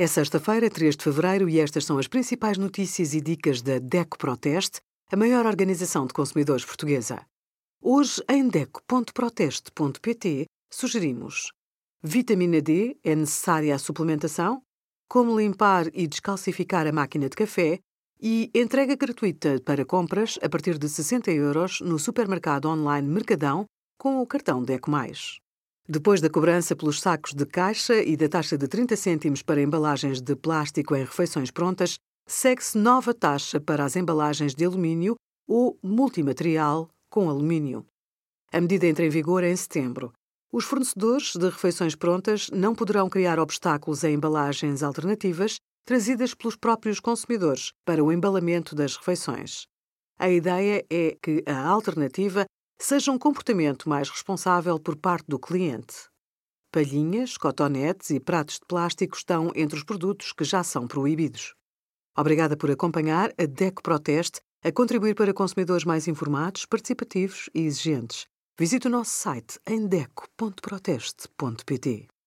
É sexta-feira, 3 de fevereiro, e estas são as principais notícias e dicas da DECO Proteste, a maior organização de consumidores portuguesa. Hoje, em DECO.proteste.pt, sugerimos Vitamina D é necessária à suplementação? Como limpar e descalcificar a máquina de café? E entrega gratuita para compras a partir de 60 euros no supermercado online Mercadão com o cartão DECO+. Depois da cobrança pelos sacos de caixa e da taxa de 30 cêntimos para embalagens de plástico em refeições prontas, segue-se nova taxa para as embalagens de alumínio ou multimaterial com alumínio. A medida entra em vigor em setembro. Os fornecedores de refeições prontas não poderão criar obstáculos a embalagens alternativas trazidas pelos próprios consumidores para o embalamento das refeições. A ideia é que a alternativa seja um comportamento mais responsável por parte do cliente. Palhinhas, cotonetes e pratos de plástico estão entre os produtos que já são proibidos. Obrigada por acompanhar a DECO Proteste a contribuir para consumidores mais informados, participativos e exigentes. Visite o nosso site em deco.proteste.pt.